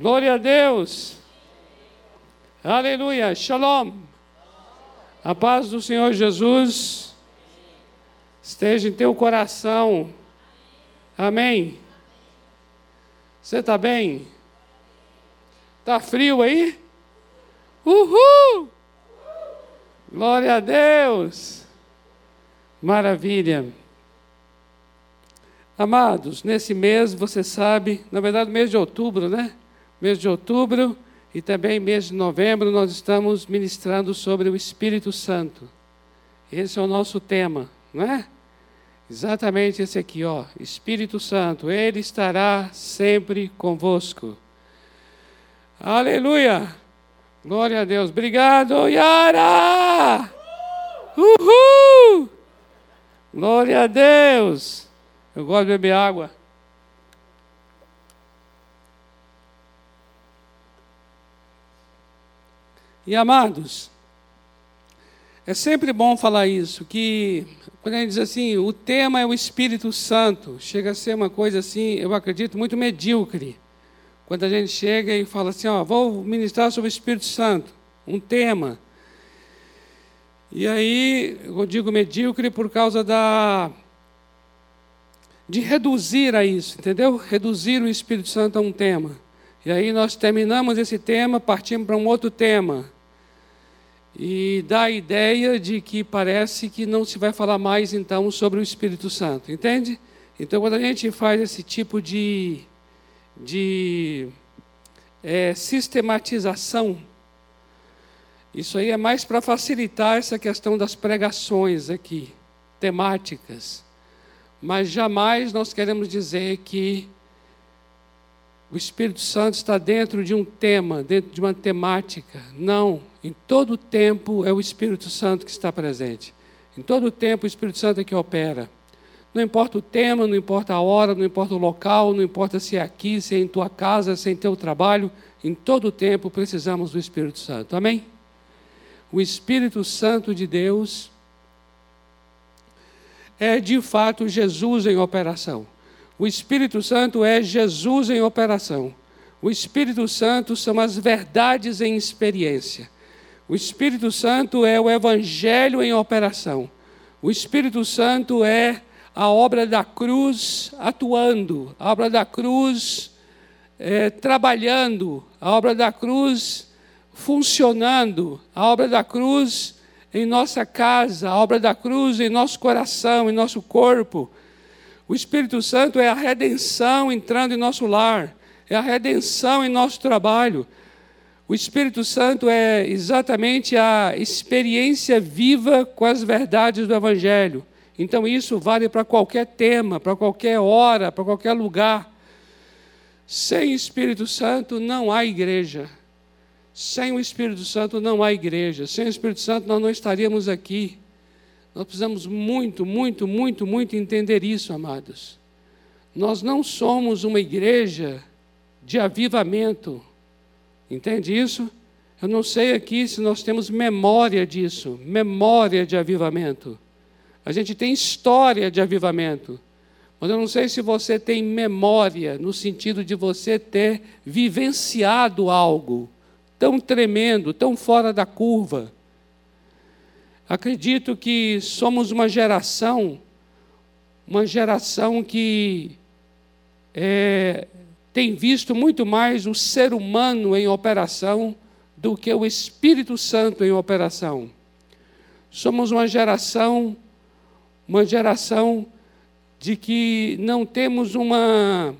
Glória a Deus. Aleluia. Shalom. A paz do Senhor Jesus esteja em teu coração. Amém. Você está bem? Está frio aí? Uhul! Glória a Deus! Maravilha! Amados, nesse mês, você sabe, na verdade, mês de outubro, né? Mês de outubro e também mês de novembro, nós estamos ministrando sobre o Espírito Santo. Esse é o nosso tema, não é? Exatamente esse aqui, ó. Espírito Santo, Ele estará sempre convosco. Aleluia! Glória a Deus. Obrigado, Yara! Uhul! Glória a Deus! Eu gosto de beber água. E amados, é sempre bom falar isso, que quando a gente diz assim, o tema é o Espírito Santo, chega a ser uma coisa assim, eu acredito, muito medíocre. Quando a gente chega e fala assim, ó, vou ministrar sobre o Espírito Santo, um tema. E aí, eu digo medíocre por causa da de reduzir a isso, entendeu? Reduzir o Espírito Santo a um tema. E aí nós terminamos esse tema, partimos para um outro tema e dá a ideia de que parece que não se vai falar mais então sobre o Espírito Santo, entende? Então, quando a gente faz esse tipo de, de é, sistematização, isso aí é mais para facilitar essa questão das pregações aqui, temáticas. Mas jamais nós queremos dizer que o Espírito Santo está dentro de um tema, dentro de uma temática. Não. Em todo tempo é o Espírito Santo que está presente. Em todo tempo o Espírito Santo é que opera. Não importa o tema, não importa a hora, não importa o local, não importa se é aqui, se é em tua casa, se é em teu trabalho, em todo tempo precisamos do Espírito Santo. Amém? O Espírito Santo de Deus é de fato Jesus em operação. O Espírito Santo é Jesus em operação. O Espírito Santo são as verdades em experiência. O Espírito Santo é o Evangelho em operação. O Espírito Santo é a obra da cruz atuando, a obra da cruz é, trabalhando, a obra da cruz funcionando, a obra da cruz em nossa casa, a obra da cruz em nosso coração, em nosso corpo. O Espírito Santo é a redenção entrando em nosso lar, é a redenção em nosso trabalho, o Espírito Santo é exatamente a experiência viva com as verdades do Evangelho. Então, isso vale para qualquer tema, para qualquer hora, para qualquer lugar. Sem Espírito Santo não há igreja. Sem o Espírito Santo não há igreja. Sem o Espírito Santo nós não estaríamos aqui. Nós precisamos muito, muito, muito, muito entender isso, amados. Nós não somos uma igreja de avivamento. Entende isso? Eu não sei aqui se nós temos memória disso, memória de avivamento. A gente tem história de avivamento, mas eu não sei se você tem memória no sentido de você ter vivenciado algo tão tremendo, tão fora da curva. Acredito que somos uma geração, uma geração que é, tem visto muito mais o ser humano em operação do que o Espírito Santo em operação. Somos uma geração, uma geração de que não temos uma,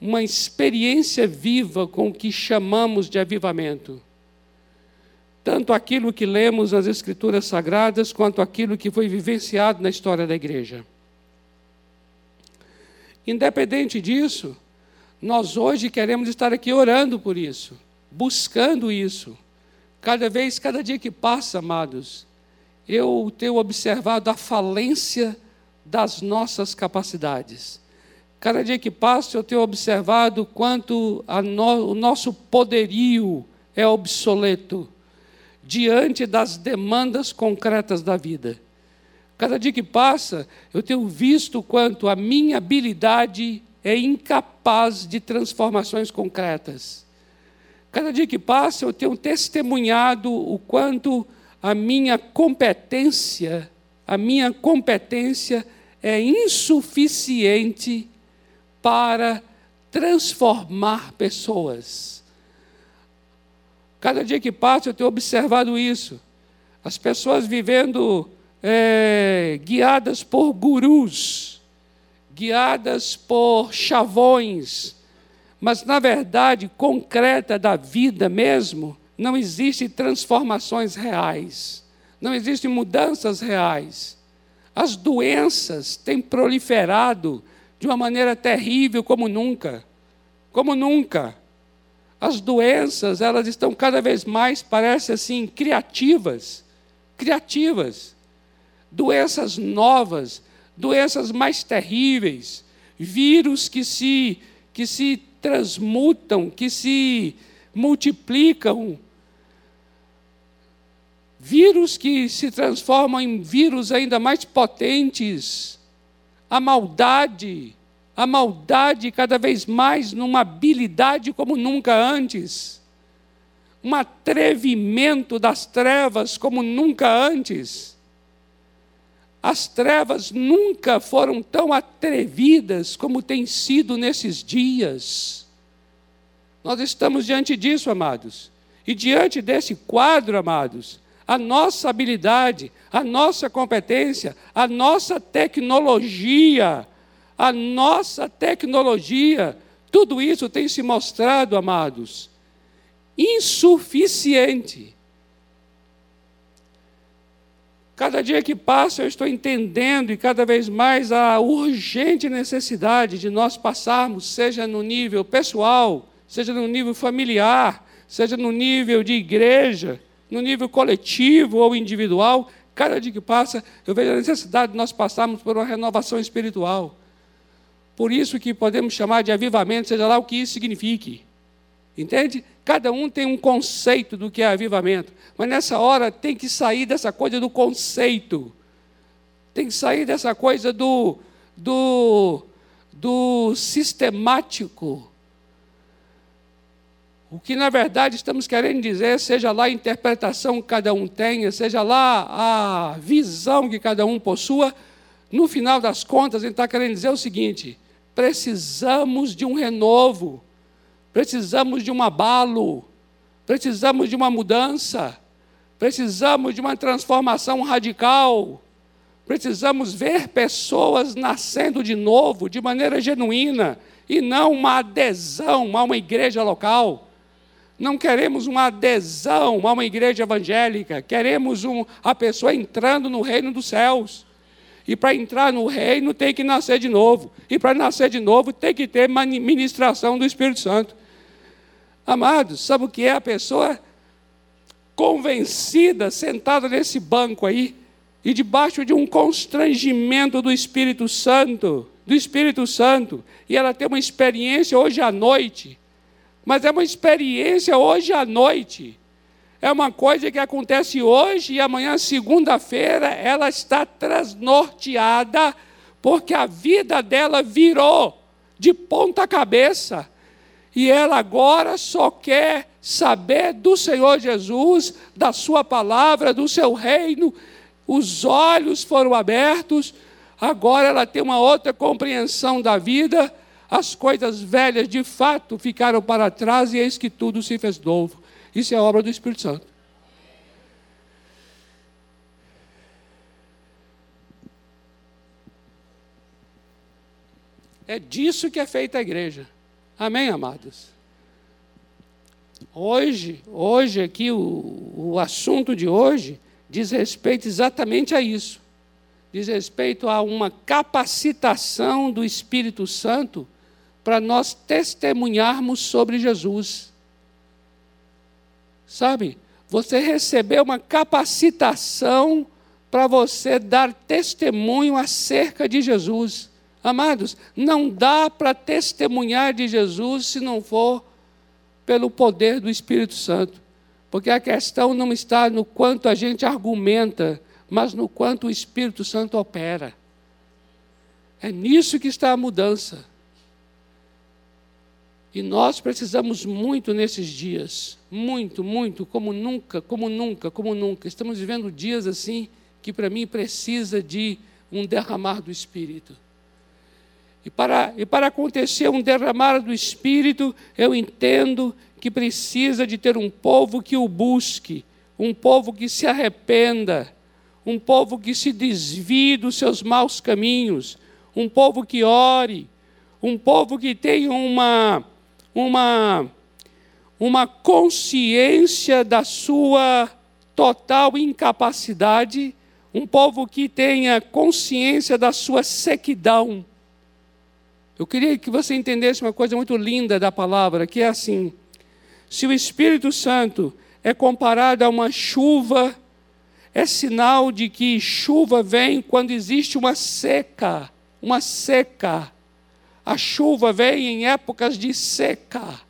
uma experiência viva com o que chamamos de avivamento. Tanto aquilo que lemos nas Escrituras Sagradas, quanto aquilo que foi vivenciado na história da igreja. Independente disso, nós hoje queremos estar aqui orando por isso, buscando isso. Cada vez, cada dia que passa, amados, eu tenho observado a falência das nossas capacidades. Cada dia que passa, eu tenho observado quanto no, o nosso poderio é obsoleto diante das demandas concretas da vida. Cada dia que passa, eu tenho visto quanto a minha habilidade é incapaz de transformações concretas. Cada dia que passa, eu tenho testemunhado o quanto a minha competência, a minha competência é insuficiente para transformar pessoas. Cada dia que passa, eu tenho observado isso. As pessoas vivendo é, guiadas por gurus, guiadas por chavões, mas na verdade concreta da vida mesmo, não existem transformações reais, não existem mudanças reais. As doenças têm proliferado de uma maneira terrível como nunca, como nunca. As doenças, elas estão cada vez mais, parece assim, criativas, criativas. Doenças novas, doenças mais terríveis, vírus que se que se transmutam, que se multiplicam. Vírus que se transformam em vírus ainda mais potentes. A maldade, a maldade cada vez mais numa habilidade como nunca antes. Um atrevimento das trevas como nunca antes. As trevas nunca foram tão atrevidas como têm sido nesses dias. Nós estamos diante disso, amados. E diante desse quadro, amados, a nossa habilidade, a nossa competência, a nossa tecnologia, a nossa tecnologia, tudo isso tem se mostrado, amados, insuficiente Cada dia que passa, eu estou entendendo e cada vez mais a urgente necessidade de nós passarmos, seja no nível pessoal, seja no nível familiar, seja no nível de igreja, no nível coletivo ou individual. Cada dia que passa, eu vejo a necessidade de nós passarmos por uma renovação espiritual. Por isso que podemos chamar de avivamento, seja lá o que isso signifique. Entende? Cada um tem um conceito do que é avivamento. Mas nessa hora tem que sair dessa coisa do conceito. Tem que sair dessa coisa do, do, do sistemático. O que na verdade estamos querendo dizer, seja lá a interpretação que cada um tenha, seja lá a visão que cada um possua, no final das contas, ele está querendo dizer o seguinte: precisamos de um renovo precisamos de um abalo, precisamos de uma mudança, precisamos de uma transformação radical, precisamos ver pessoas nascendo de novo, de maneira genuína, e não uma adesão a uma igreja local. Não queremos uma adesão a uma igreja evangélica, queremos um, a pessoa entrando no reino dos céus. E para entrar no reino tem que nascer de novo. E para nascer de novo tem que ter ministração do Espírito Santo. Amados, sabe o que é a pessoa convencida, sentada nesse banco aí, e debaixo de um constrangimento do Espírito Santo, do Espírito Santo, e ela tem uma experiência hoje à noite, mas é uma experiência hoje à noite. É uma coisa que acontece hoje e amanhã, segunda-feira, ela está transnorteada, porque a vida dela virou de ponta cabeça e ela agora só quer saber do Senhor Jesus, da Sua palavra, do seu reino. Os olhos foram abertos, agora ela tem uma outra compreensão da vida. As coisas velhas de fato ficaram para trás e eis que tudo se fez novo. Isso é obra do Espírito Santo. É disso que é feita a igreja. Amém, amados? Hoje, hoje aqui, o, o assunto de hoje diz respeito exatamente a isso. Diz respeito a uma capacitação do Espírito Santo para nós testemunharmos sobre Jesus. Sabe? Você recebeu uma capacitação para você dar testemunho acerca de Jesus. Amados, não dá para testemunhar de Jesus se não for pelo poder do Espírito Santo. Porque a questão não está no quanto a gente argumenta, mas no quanto o Espírito Santo opera. É nisso que está a mudança. E nós precisamos muito nesses dias, muito, muito, como nunca, como nunca, como nunca. Estamos vivendo dias assim que para mim precisa de um derramar do Espírito. E para, e para acontecer um derramar do Espírito, eu entendo que precisa de ter um povo que o busque, um povo que se arrependa, um povo que se desvie dos seus maus caminhos, um povo que ore, um povo que tenha uma, uma, uma consciência da sua total incapacidade, um povo que tenha consciência da sua sequidão. Eu queria que você entendesse uma coisa muito linda da palavra, que é assim: se o Espírito Santo é comparado a uma chuva, é sinal de que chuva vem quando existe uma seca, uma seca. A chuva vem em épocas de seca.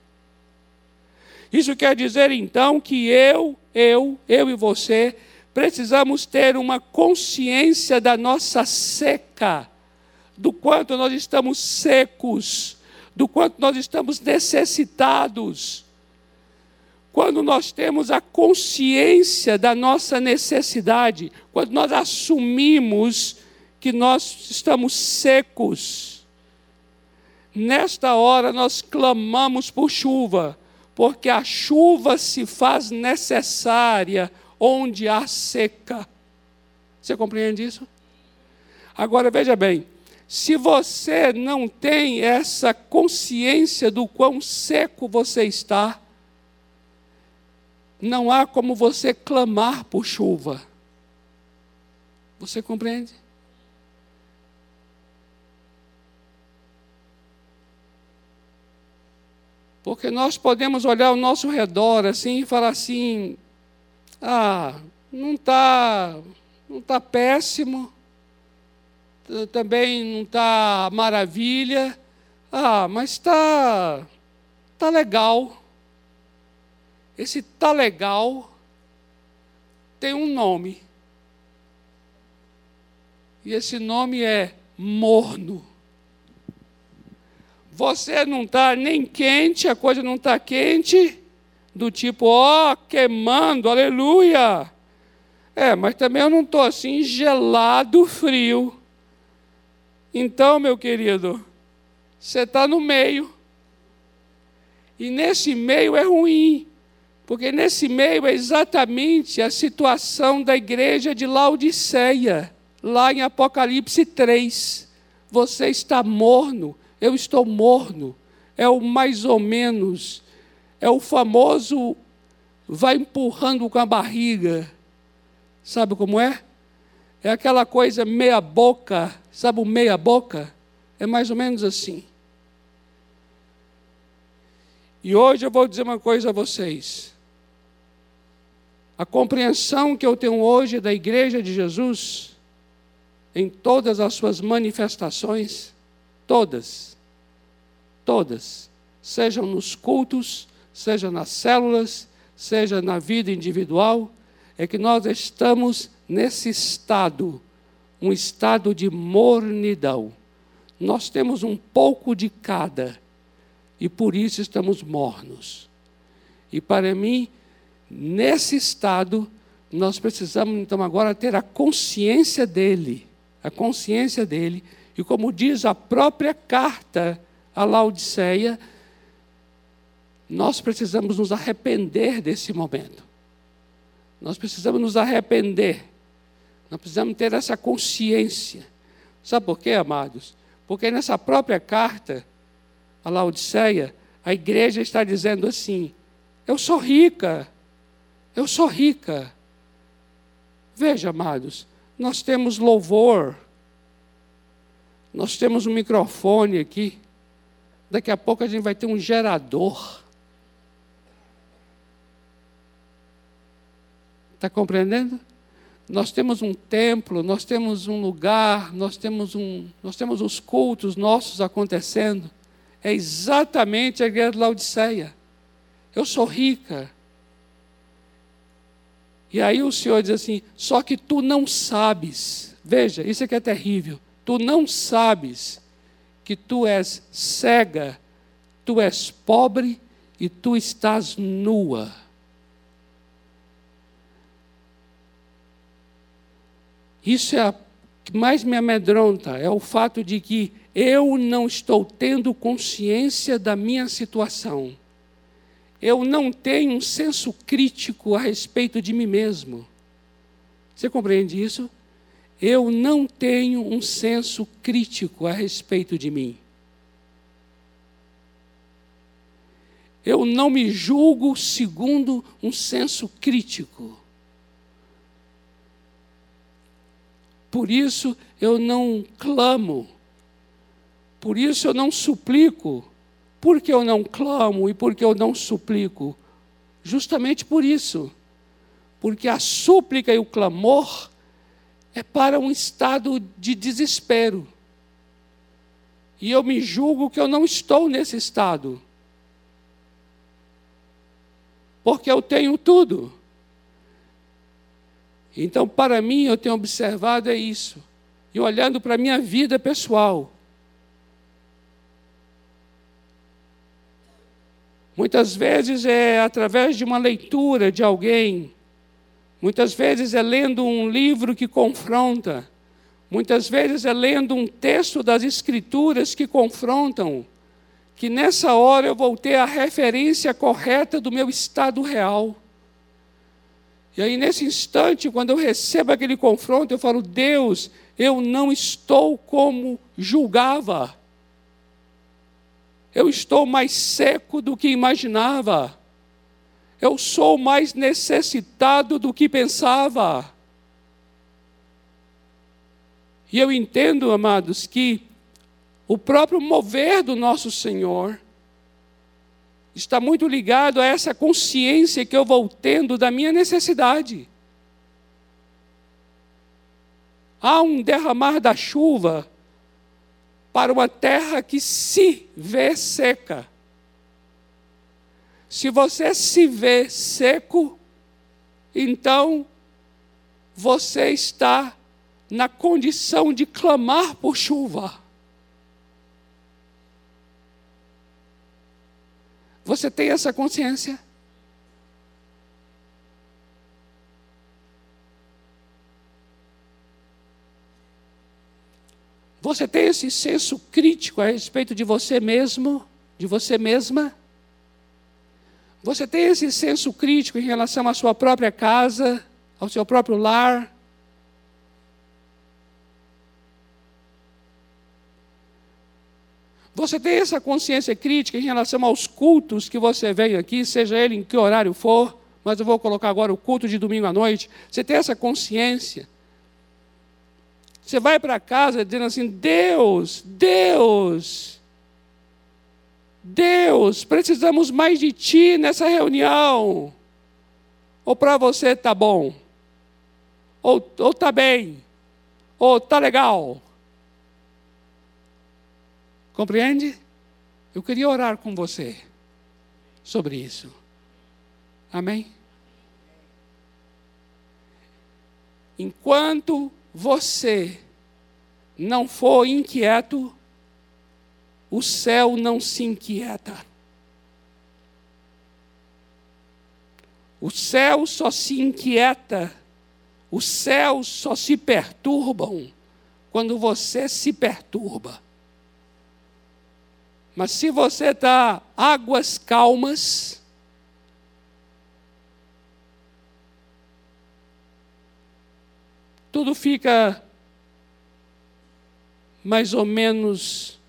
Isso quer dizer então que eu, eu, eu e você precisamos ter uma consciência da nossa seca, do quanto nós estamos secos, do quanto nós estamos necessitados. Quando nós temos a consciência da nossa necessidade, quando nós assumimos que nós estamos secos, nesta hora nós clamamos por chuva, porque a chuva se faz necessária onde há seca. Você compreende isso? Agora veja bem, se você não tem essa consciência do quão seco você está, não há como você clamar por chuva. Você compreende? Porque nós podemos olhar ao nosso redor assim e falar assim: ah, não está não tá péssimo, também não está maravilha, ah, mas está tá legal. Esse tá legal tem um nome. E esse nome é morno. Você não está nem quente, a coisa não está quente, do tipo, ó, oh, queimando, aleluia. É, mas também eu não estou assim gelado, frio. Então, meu querido, você está no meio. E nesse meio é ruim, porque nesse meio é exatamente a situação da igreja de Laodiceia, lá em Apocalipse 3. Você está morno, eu estou morno. É o mais ou menos, é o famoso vai empurrando com a barriga. Sabe como é? É aquela coisa meia boca, sabe o meia boca? É mais ou menos assim. E hoje eu vou dizer uma coisa a vocês. A compreensão que eu tenho hoje da Igreja de Jesus, em todas as suas manifestações, Todas. Todas. Sejam nos cultos, seja nas células, seja na vida individual, é que nós estamos nesse estado, um estado de mornidão. Nós temos um pouco de cada e por isso estamos mornos. E para mim, nesse estado, nós precisamos então agora ter a consciência dele, a consciência dele e como diz a própria carta à Laodiceia, nós precisamos nos arrepender desse momento. Nós precisamos nos arrepender. Nós precisamos ter essa consciência. Sabe por quê, amados? Porque nessa própria carta à Laodiceia, a igreja está dizendo assim: Eu sou rica, eu sou rica. Veja, amados, nós temos louvor, nós temos um microfone aqui. Daqui a pouco a gente vai ter um gerador. Está compreendendo? Nós temos um templo, nós temos um lugar, nós temos, um, nós temos os cultos nossos acontecendo. É exatamente a igreja de Laodiceia. Eu sou rica. E aí o Senhor diz assim: só que tu não sabes. Veja, isso é que é terrível tu não sabes que tu és cega, tu és pobre e tu estás nua. Isso é a que mais me amedronta, é o fato de que eu não estou tendo consciência da minha situação. Eu não tenho um senso crítico a respeito de mim mesmo. Você compreende isso? Eu não tenho um senso crítico a respeito de mim. Eu não me julgo segundo um senso crítico. Por isso eu não clamo. Por isso eu não suplico. Por que eu não clamo e por que eu não suplico? Justamente por isso. Porque a súplica e o clamor é para um estado de desespero. E eu me julgo que eu não estou nesse estado porque eu tenho tudo. Então, para mim, eu tenho observado é isso. E olhando para a minha vida pessoal. Muitas vezes é através de uma leitura de alguém, muitas vezes é lendo um livro que confronta, muitas vezes é lendo um texto das Escrituras que confrontam que nessa hora eu vou ter a referência correta do meu estado real. E aí, nesse instante, quando eu recebo aquele confronto, eu falo: Deus, eu não estou como julgava. Eu estou mais seco do que imaginava. Eu sou mais necessitado do que pensava. E eu entendo, amados, que o próprio mover do nosso Senhor está muito ligado a essa consciência que eu vou tendo da minha necessidade. Há um derramar da chuva para uma terra que se vê seca. Se você se vê seco, então você está na condição de clamar por chuva. Você tem essa consciência? Você tem esse senso crítico a respeito de você mesmo, de você mesma? Você tem esse senso crítico em relação à sua própria casa, ao seu próprio lar? Você tem essa consciência crítica em relação aos cultos que você vem aqui, seja ele em que horário for, mas eu vou colocar agora o culto de domingo à noite. Você tem essa consciência. Você vai para casa dizendo assim: Deus, Deus, Deus, precisamos mais de Ti nessa reunião. Ou para você está bom, ou está bem, ou está legal. Compreende? Eu queria orar com você sobre isso. Amém? Enquanto você não for inquieto, o céu não se inquieta. O céu só se inquieta, os céus só se perturbam quando você se perturba. Mas se você está águas calmas, tudo fica mais ou menos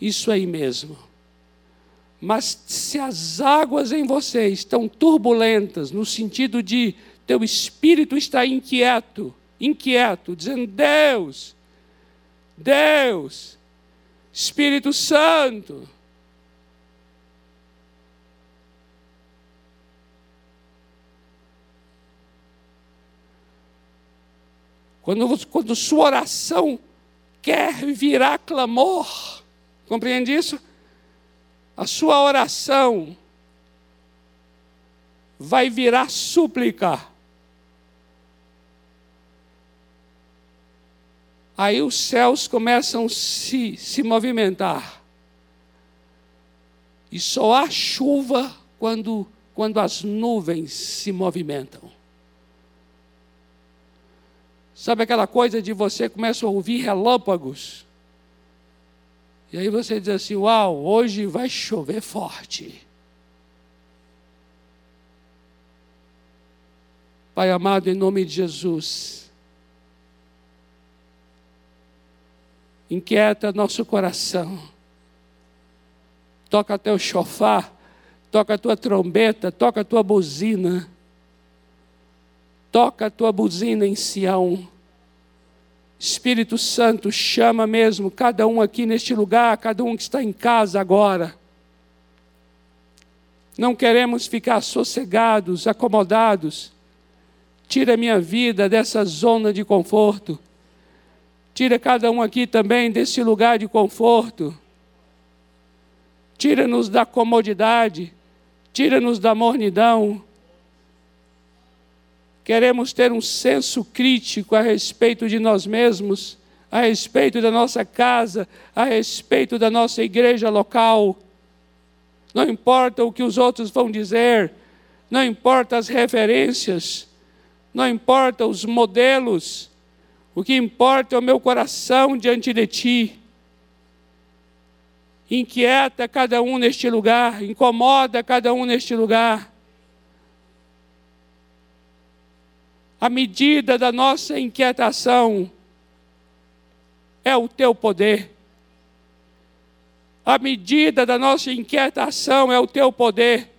isso aí mesmo. Mas se as águas em você estão turbulentas, no sentido de teu espírito está inquieto, inquieto, dizendo: Deus, Deus, Espírito Santo. Quando, quando sua oração quer virar clamor, compreende isso? A sua oração vai virar súplica. Aí os céus começam a se, se movimentar. E só há chuva quando, quando as nuvens se movimentam. Sabe aquela coisa de você começa a ouvir relâmpagos? E aí você diz assim: Uau, hoje vai chover forte. Pai amado, em nome de Jesus, inquieta nosso coração, toca teu chofar, toca a tua trombeta, toca a tua buzina, toca a tua buzina em Sião. Espírito Santo, chama mesmo cada um aqui neste lugar, cada um que está em casa agora. Não queremos ficar sossegados, acomodados. Tira minha vida dessa zona de conforto. Tira cada um aqui também desse lugar de conforto. Tira-nos da comodidade. Tira-nos da mornidão queremos ter um senso crítico a respeito de nós mesmos, a respeito da nossa casa, a respeito da nossa igreja local. Não importa o que os outros vão dizer, não importa as referências, não importa os modelos, o que importa é o meu coração diante de Ti. Inquieta cada um neste lugar, incomoda cada um neste lugar. A medida da nossa inquietação é o teu poder. A medida da nossa inquietação é o teu poder.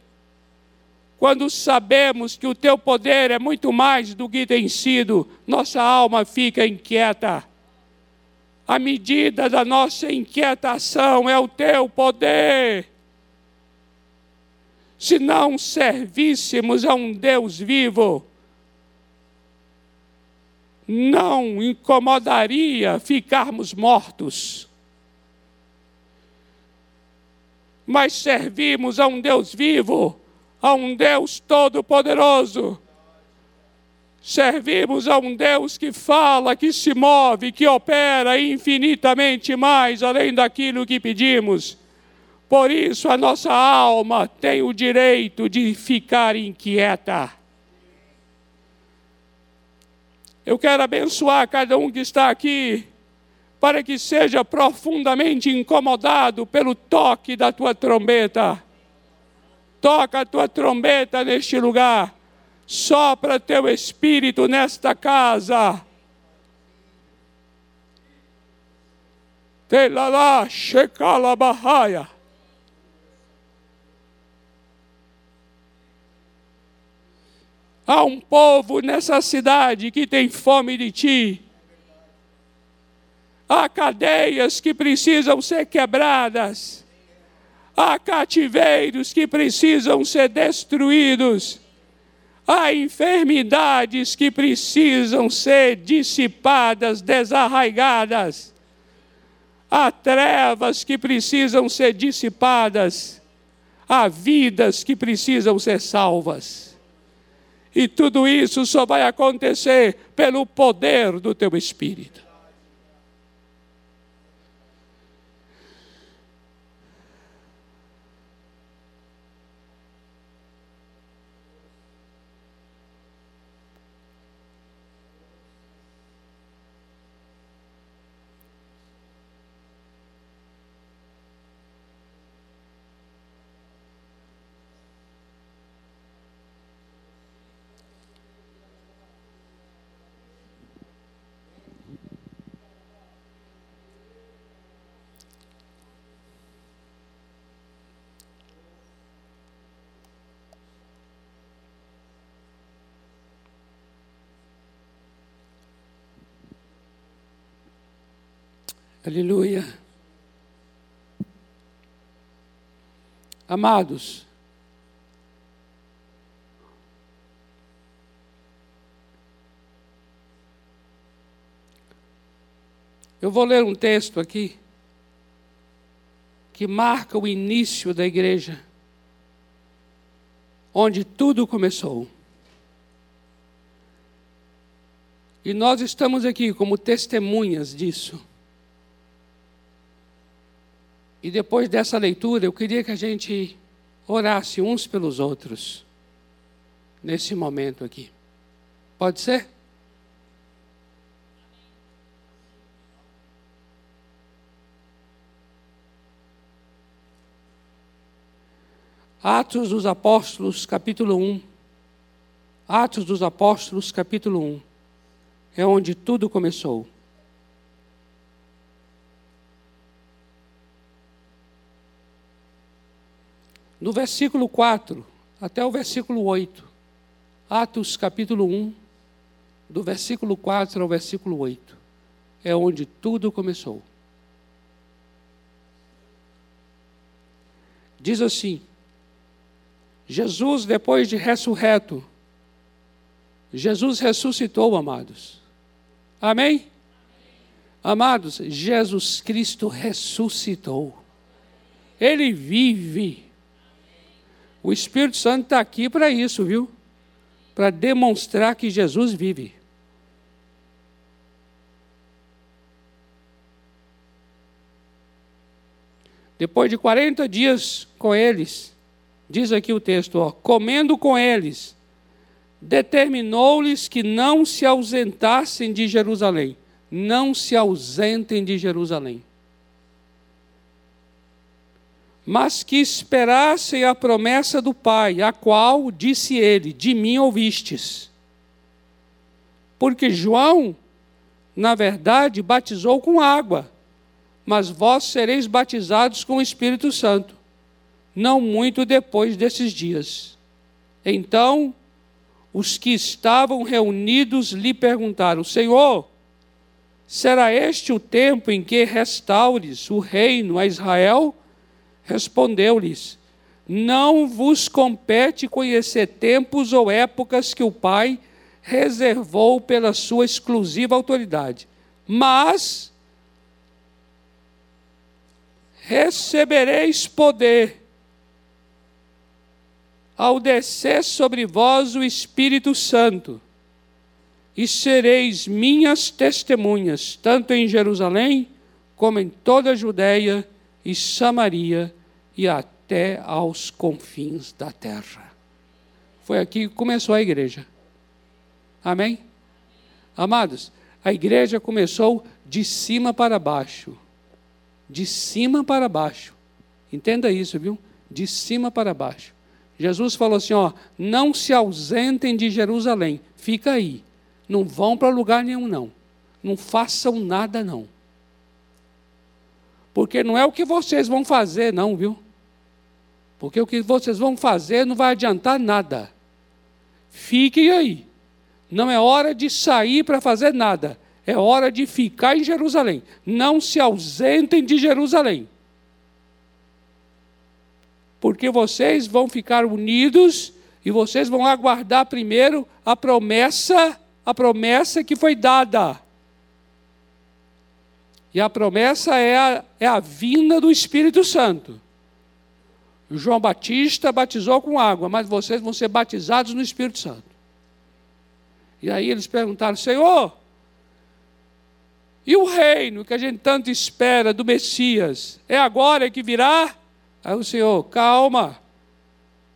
Quando sabemos que o teu poder é muito mais do que tem sido, nossa alma fica inquieta. A medida da nossa inquietação é o teu poder. Se não servíssemos a um Deus vivo, não incomodaria ficarmos mortos. Mas servimos a um Deus vivo, a um Deus todo-poderoso. Servimos a um Deus que fala, que se move, que opera infinitamente mais além daquilo que pedimos. Por isso a nossa alma tem o direito de ficar inquieta. Eu quero abençoar cada um que está aqui, para que seja profundamente incomodado pelo toque da tua trombeta. Toca a tua trombeta neste lugar, sopra teu espírito nesta casa. Telala, shekala bahaya. Há um povo nessa cidade que tem fome de ti. Há cadeias que precisam ser quebradas. Há cativeiros que precisam ser destruídos. Há enfermidades que precisam ser dissipadas, desarraigadas. Há trevas que precisam ser dissipadas. Há vidas que precisam ser salvas. E tudo isso só vai acontecer pelo poder do teu Espírito. Aleluia. Amados, eu vou ler um texto aqui que marca o início da igreja, onde tudo começou. E nós estamos aqui como testemunhas disso. E depois dessa leitura, eu queria que a gente orasse uns pelos outros, nesse momento aqui. Pode ser? Atos dos Apóstolos, capítulo 1. Atos dos Apóstolos, capítulo 1. É onde tudo começou. No versículo 4 até o versículo 8. Atos capítulo 1, do versículo 4 ao versículo 8. É onde tudo começou. Diz assim: Jesus, depois de ressurreto, Jesus ressuscitou, amados. Amém? Amados, Jesus Cristo ressuscitou. Ele vive. O Espírito Santo está aqui para isso, viu? Para demonstrar que Jesus vive. Depois de 40 dias com eles, diz aqui o texto, ó, comendo com eles, determinou-lhes que não se ausentassem de Jerusalém. Não se ausentem de Jerusalém mas que esperassem a promessa do Pai, a qual disse ele: De mim ouvistes. Porque João, na verdade, batizou com água, mas vós sereis batizados com o Espírito Santo, não muito depois desses dias. Então, os que estavam reunidos lhe perguntaram: Senhor, será este o tempo em que restaures o reino a Israel? Respondeu-lhes: Não vos compete conhecer tempos ou épocas que o Pai reservou pela sua exclusiva autoridade, mas recebereis poder ao descer sobre vós o Espírito Santo, e sereis minhas testemunhas, tanto em Jerusalém, como em toda a Judéia e Samaria e até aos confins da terra. Foi aqui que começou a igreja. Amém? Amados, a igreja começou de cima para baixo. De cima para baixo. Entenda isso, viu? De cima para baixo. Jesus falou assim: ó, não se ausentem de Jerusalém, fica aí. Não vão para lugar nenhum, não. Não façam nada, não. Porque não é o que vocês vão fazer, não, viu? Porque o que vocês vão fazer não vai adiantar nada. Fiquem aí. Não é hora de sair para fazer nada. É hora de ficar em Jerusalém. Não se ausentem de Jerusalém. Porque vocês vão ficar unidos e vocês vão aguardar primeiro a promessa, a promessa que foi dada. E a promessa é a, é a vinda do Espírito Santo. João Batista batizou com água, mas vocês vão ser batizados no Espírito Santo. E aí eles perguntaram: Senhor, e o reino que a gente tanto espera do Messias, é agora que virá? Aí o Senhor, calma,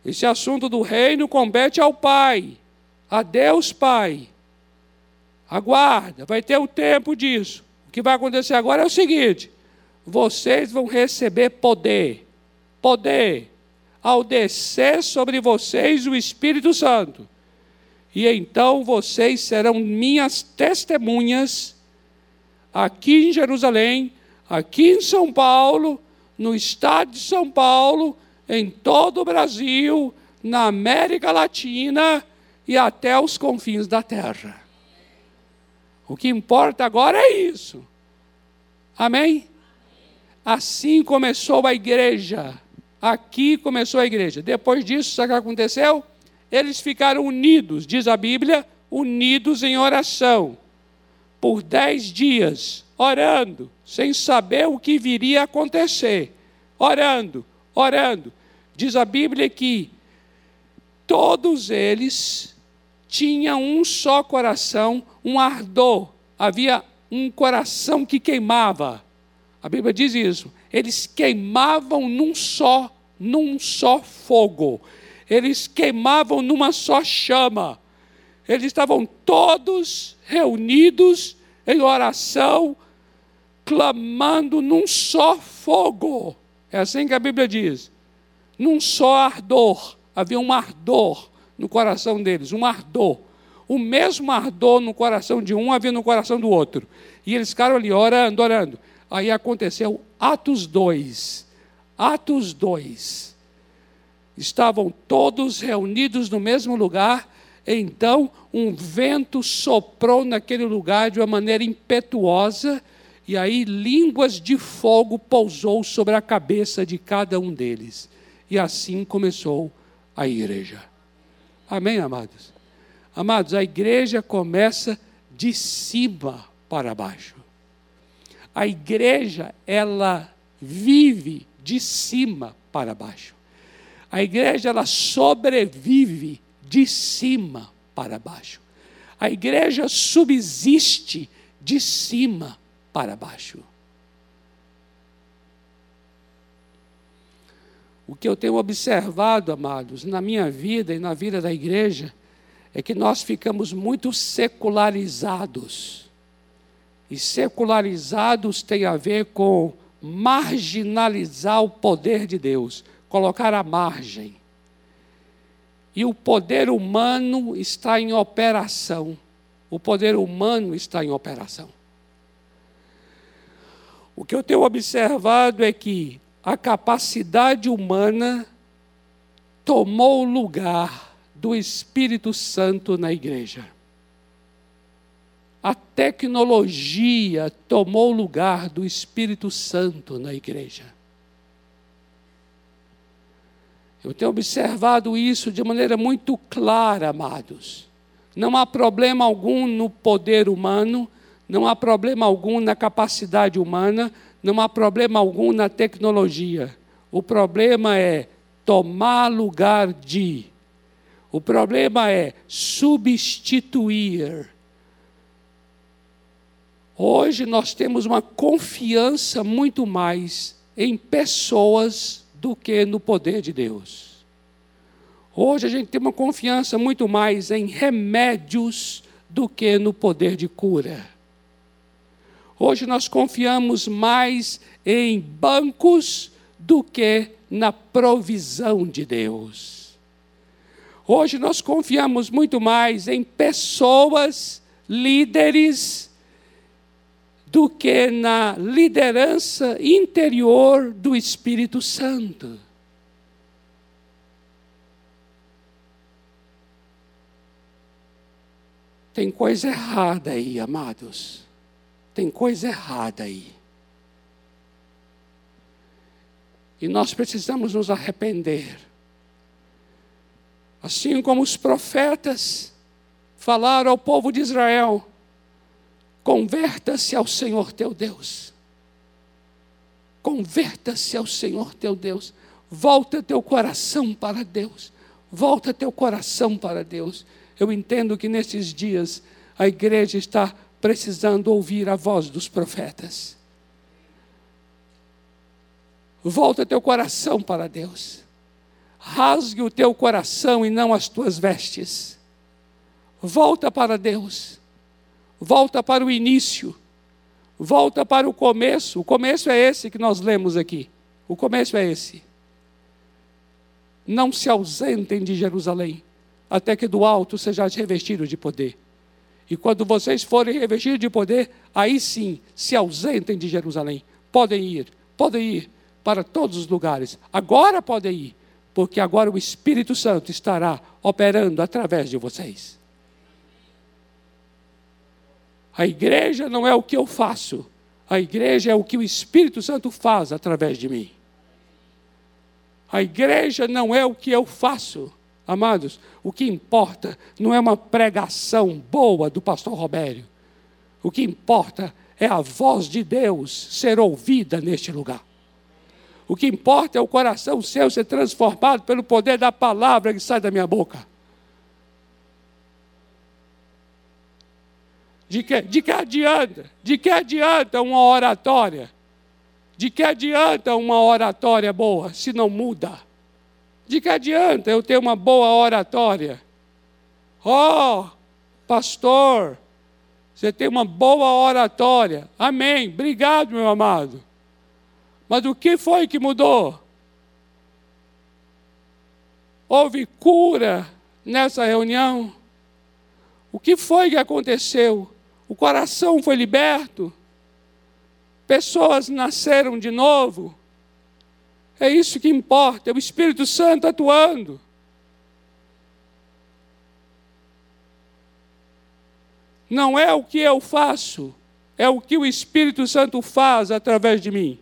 esse assunto do reino compete ao Pai, a Deus Pai. Aguarda, vai ter o tempo disso que vai acontecer agora é o seguinte: vocês vão receber poder. Poder. Ao descer sobre vocês o Espírito Santo. E então vocês serão minhas testemunhas aqui em Jerusalém, aqui em São Paulo, no estado de São Paulo, em todo o Brasil, na América Latina e até os confins da terra. O que importa agora é isso. Amém? Assim começou a igreja. Aqui começou a igreja. Depois disso, sabe o que aconteceu? Eles ficaram unidos, diz a Bíblia, unidos em oração, por dez dias, orando, sem saber o que viria a acontecer. Orando, orando. Diz a Bíblia que todos eles tinham um só coração, um ardor, havia um coração que queimava. A Bíblia diz isso. eles queimavam num só, num só fogo. Eles queimavam numa só chama. Eles estavam todos reunidos em oração, clamando num só fogo. É assim que a Bíblia diz. Num só ardor. Havia um ardor no coração deles, um ardor. O mesmo ardor no coração de um havia no coração do outro. E eles ficaram ali orando, orando. Aí aconteceu Atos 2. Atos 2. Estavam todos reunidos no mesmo lugar, então um vento soprou naquele lugar de uma maneira impetuosa, e aí línguas de fogo pousou sobre a cabeça de cada um deles. E assim começou a igreja. Amém, amados? Amados, a igreja começa de cima para baixo. A igreja, ela vive de cima para baixo. A igreja, ela sobrevive de cima para baixo. A igreja subsiste de cima para baixo. O que eu tenho observado, amados, na minha vida e na vida da igreja, é que nós ficamos muito secularizados. E secularizados tem a ver com marginalizar o poder de Deus, colocar à margem. E o poder humano está em operação. O poder humano está em operação. O que eu tenho observado é que a capacidade humana tomou lugar do Espírito Santo na igreja. A tecnologia tomou lugar do Espírito Santo na igreja. Eu tenho observado isso de maneira muito clara, amados. Não há problema algum no poder humano, não há problema algum na capacidade humana, não há problema algum na tecnologia. O problema é tomar lugar de o problema é substituir. Hoje nós temos uma confiança muito mais em pessoas do que no poder de Deus. Hoje a gente tem uma confiança muito mais em remédios do que no poder de cura. Hoje nós confiamos mais em bancos do que na provisão de Deus. Hoje nós confiamos muito mais em pessoas, líderes, do que na liderança interior do Espírito Santo. Tem coisa errada aí, amados. Tem coisa errada aí. E nós precisamos nos arrepender. Assim como os profetas falaram ao povo de Israel: converta-se ao Senhor teu Deus. Converta-se ao Senhor teu Deus. Volta teu coração para Deus. Volta teu coração para Deus. Eu entendo que nesses dias a igreja está precisando ouvir a voz dos profetas. Volta teu coração para Deus rasgue o teu coração e não as tuas vestes. Volta para Deus. Volta para o início. Volta para o começo. O começo é esse que nós lemos aqui. O começo é esse. Não se ausentem de Jerusalém, até que do alto sejais revestidos de poder. E quando vocês forem revestidos de poder, aí sim se ausentem de Jerusalém. Podem ir, podem ir para todos os lugares. Agora podem ir porque agora o Espírito Santo estará operando através de vocês. A igreja não é o que eu faço, a igreja é o que o Espírito Santo faz através de mim. A igreja não é o que eu faço, amados. O que importa não é uma pregação boa do pastor Robério. O que importa é a voz de Deus ser ouvida neste lugar. O que importa é o coração seu ser transformado pelo poder da palavra que sai da minha boca. De que, de que adianta? De que adianta uma oratória? De que adianta uma oratória boa se não muda? De que adianta eu ter uma boa oratória? Oh, pastor, você tem uma boa oratória. Amém. Obrigado, meu amado. Mas o que foi que mudou? Houve cura nessa reunião? O que foi que aconteceu? O coração foi liberto? Pessoas nasceram de novo? É isso que importa, é o Espírito Santo atuando. Não é o que eu faço, é o que o Espírito Santo faz através de mim.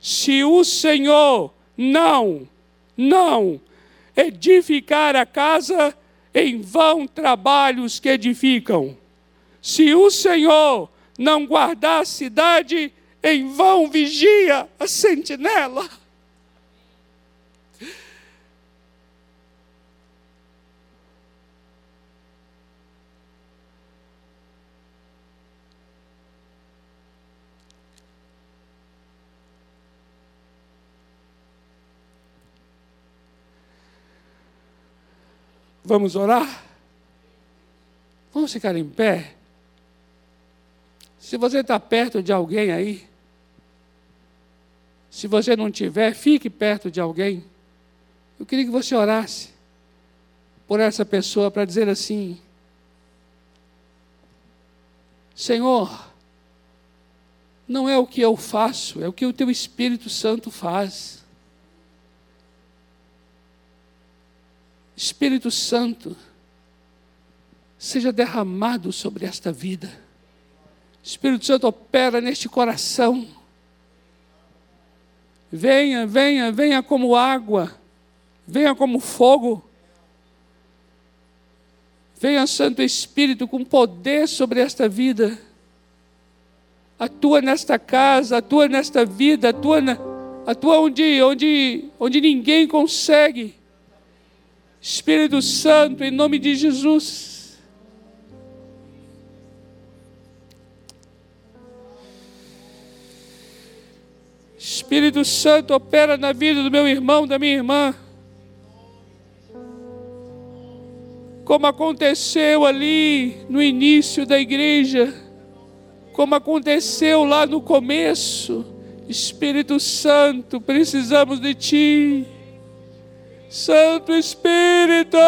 Se o Senhor não, não edificar a casa, em vão trabalhos que edificam. Se o Senhor não guardar a cidade, em vão vigia a sentinela. Vamos orar? Vamos ficar em pé? Se você está perto de alguém aí, se você não tiver, fique perto de alguém. Eu queria que você orasse por essa pessoa para dizer assim: Senhor, não é o que eu faço, é o que o teu Espírito Santo faz. Espírito Santo, seja derramado sobre esta vida. Espírito Santo opera neste coração. Venha, venha, venha como água, venha como fogo. Venha, Santo Espírito, com poder sobre esta vida. Atua nesta casa, atua nesta vida, atua, na, atua onde, onde, onde ninguém consegue. Espírito Santo, em nome de Jesus. Espírito Santo, opera na vida do meu irmão, da minha irmã. Como aconteceu ali no início da igreja, como aconteceu lá no começo. Espírito Santo, precisamos de Ti. Santo Espírito.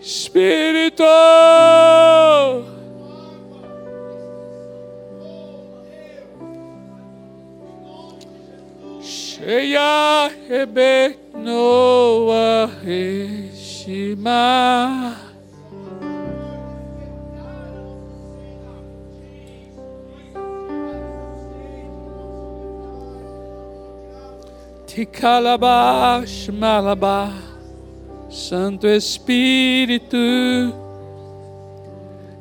Espírito. Cheia Rebe Noa Reshima. Tikalabash Malabá, Santo Espírito,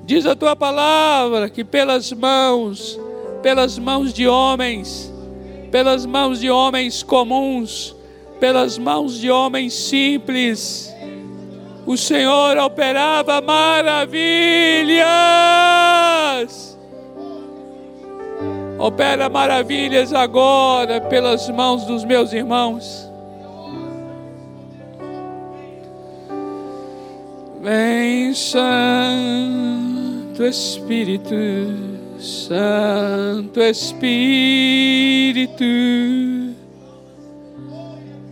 diz a tua palavra que pelas mãos, pelas mãos de homens, pelas mãos de homens comuns, pelas mãos de homens simples, o Senhor operava maravilhas Opera maravilhas agora pelas mãos dos meus irmãos. Vem, Santo Espírito, Santo Espírito,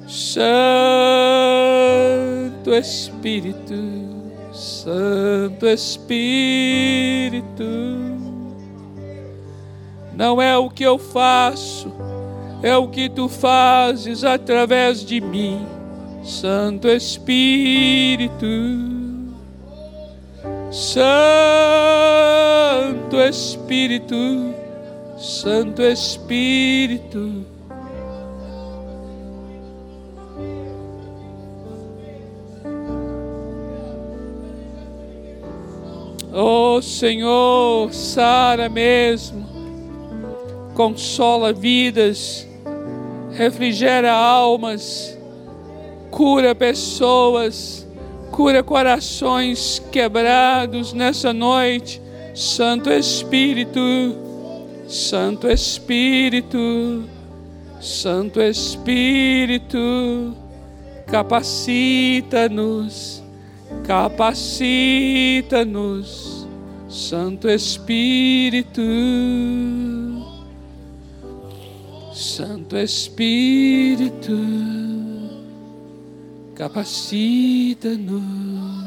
Santo Espírito, Santo Espírito. Não é o que eu faço, é o que tu fazes através de mim, Santo Espírito. Santo Espírito, Santo Espírito. Oh Senhor, Sara mesmo, consola vidas, refrigera almas, cura pessoas, Cura corações quebrados nessa noite. Santo Espírito, Santo Espírito, Santo Espírito, capacita-nos, capacita-nos, Santo Espírito. Santo Espírito, capacita-nos.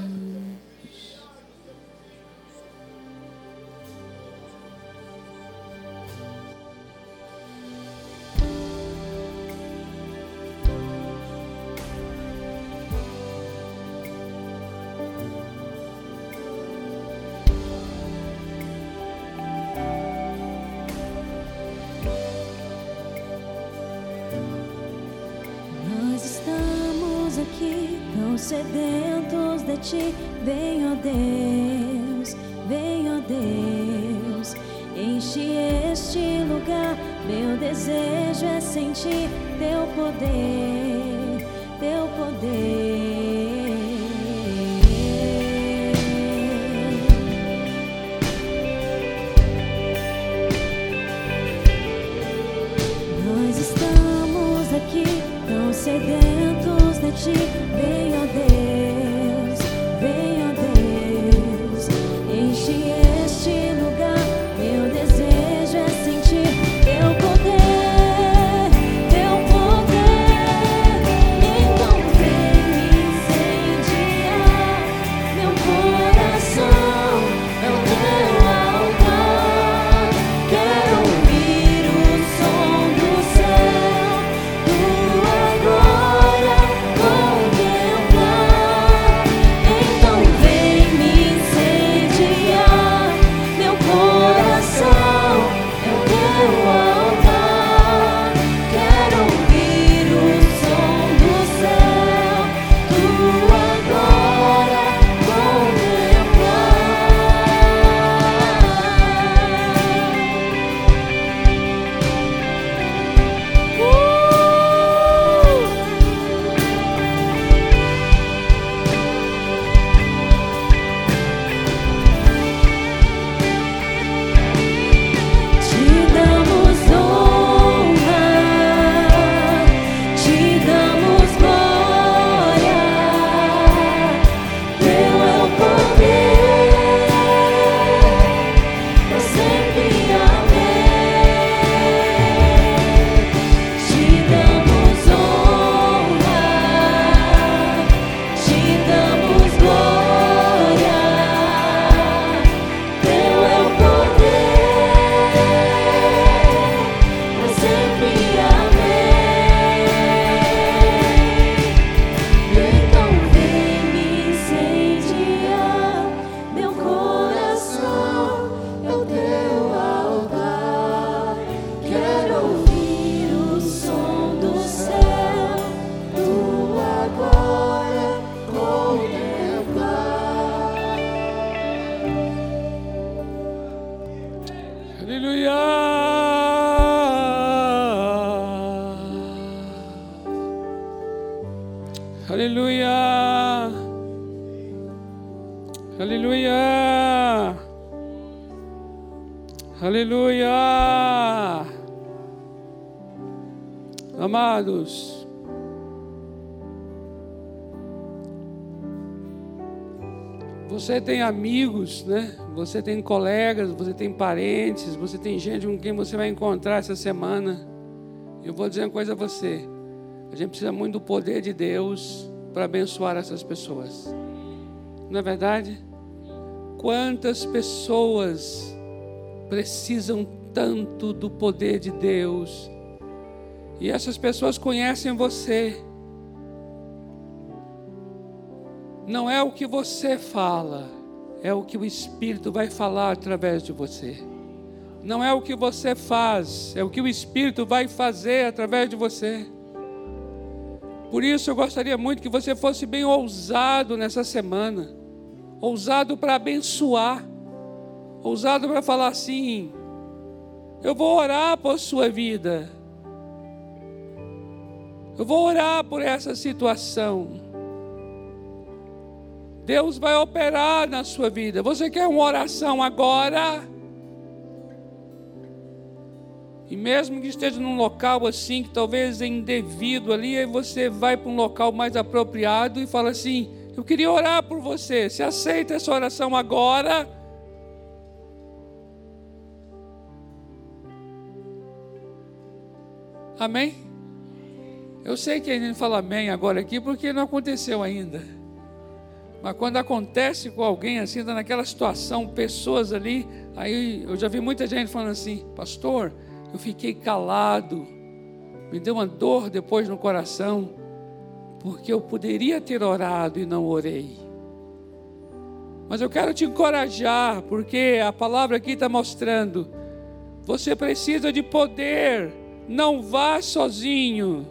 Você tem amigos, né? Você tem colegas, você tem parentes, você tem gente com quem você vai encontrar essa semana. Eu vou dizer uma coisa a você. A gente precisa muito do poder de Deus para abençoar essas pessoas. Não é verdade? Quantas pessoas precisam tanto do poder de Deus? E essas pessoas conhecem você. Não é o que você fala, é o que o Espírito vai falar através de você. Não é o que você faz, é o que o Espírito vai fazer através de você. Por isso eu gostaria muito que você fosse bem ousado nessa semana. Ousado para abençoar. Ousado para falar assim: eu vou orar por sua vida. Eu vou orar por essa situação. Deus vai operar na sua vida. Você quer uma oração agora? E mesmo que esteja num local assim, que talvez é indevido ali, aí você vai para um local mais apropriado e fala assim: Eu queria orar por você. Você aceita essa oração agora? Amém? Eu sei que a gente fala amém agora aqui porque não aconteceu ainda. Mas quando acontece com alguém assim, está naquela situação, pessoas ali, aí eu já vi muita gente falando assim, pastor, eu fiquei calado, me deu uma dor depois no coração, porque eu poderia ter orado e não orei. Mas eu quero te encorajar, porque a palavra aqui está mostrando, você precisa de poder, não vá sozinho.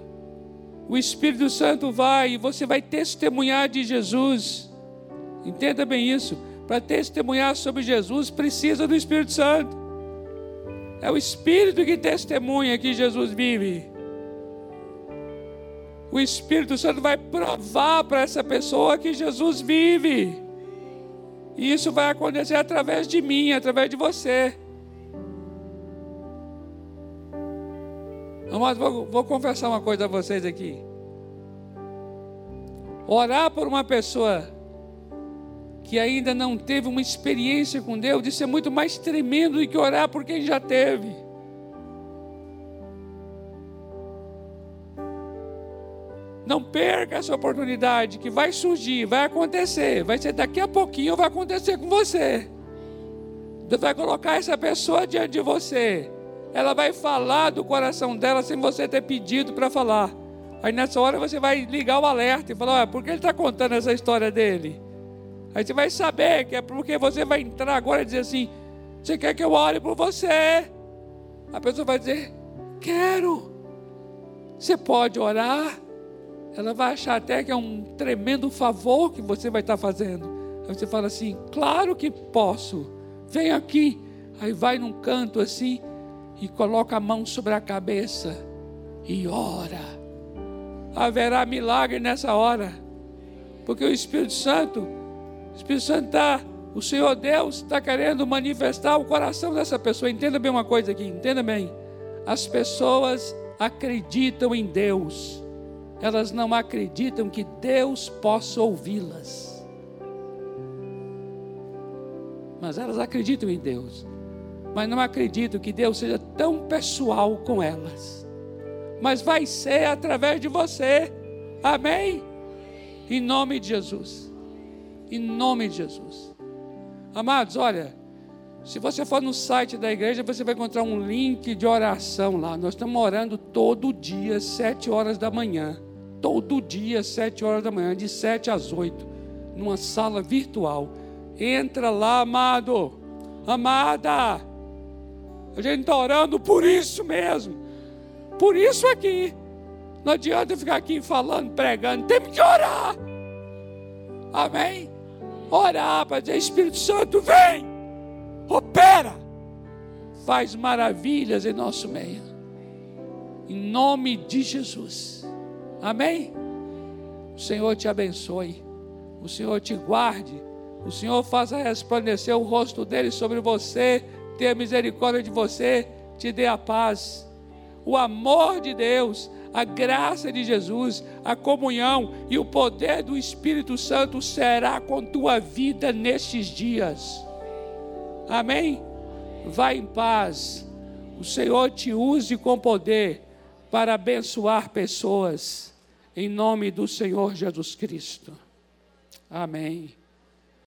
O Espírito Santo vai e você vai testemunhar de Jesus. Entenda bem isso. Para testemunhar sobre Jesus, precisa do Espírito Santo. É o Espírito que testemunha que Jesus vive. O Espírito Santo vai provar para essa pessoa que Jesus vive. E isso vai acontecer através de mim, através de você. Amados, vou, vou confessar uma coisa a vocês aqui. Orar por uma pessoa que ainda não teve uma experiência com Deus, isso é muito mais tremendo do que orar por quem já teve. Não perca essa oportunidade que vai surgir, vai acontecer, vai ser daqui a pouquinho, vai acontecer com você. Deus vai colocar essa pessoa diante de você. Ela vai falar do coração dela sem você ter pedido para falar. Aí nessa hora você vai ligar o alerta e falar: Olha, por que ele está contando essa história dele? Aí você vai saber que é porque você vai entrar agora e dizer assim: Você quer que eu ore por você? A pessoa vai dizer: Quero. Você pode orar. Ela vai achar até que é um tremendo favor que você vai estar fazendo. Aí você fala assim: Claro que posso. Vem aqui. Aí vai num canto assim e coloca a mão sobre a cabeça e ora. Haverá milagre nessa hora. Porque o Espírito Santo Espírito Santo está, o Senhor Deus está querendo manifestar o coração dessa pessoa. Entenda bem uma coisa aqui, entenda bem. As pessoas acreditam em Deus, elas não acreditam que Deus possa ouvi-las. Mas elas acreditam em Deus, mas não acreditam que Deus seja tão pessoal com elas. Mas vai ser através de você, amém? Em nome de Jesus. Em nome de Jesus. Amados, olha, se você for no site da igreja, você vai encontrar um link de oração lá. Nós estamos orando todo dia, sete horas da manhã. Todo dia, sete horas da manhã, de sete às oito, numa sala virtual. Entra lá, amado, amada. A gente está orando por isso mesmo. Por isso aqui. Não adianta ficar aqui falando, pregando. Temos que orar. Amém? Orar para dizer: Espírito Santo, vem, opera, faz maravilhas em nosso meio, em nome de Jesus, amém? O Senhor te abençoe, o Senhor te guarde, o Senhor faça resplandecer o rosto dele sobre você, tenha misericórdia de você, te dê a paz, o amor de Deus a graça de Jesus, a comunhão e o poder do Espírito Santo será com tua vida nestes dias. Amém? Vai em paz. O Senhor te use com poder para abençoar pessoas. Em nome do Senhor Jesus Cristo. Amém.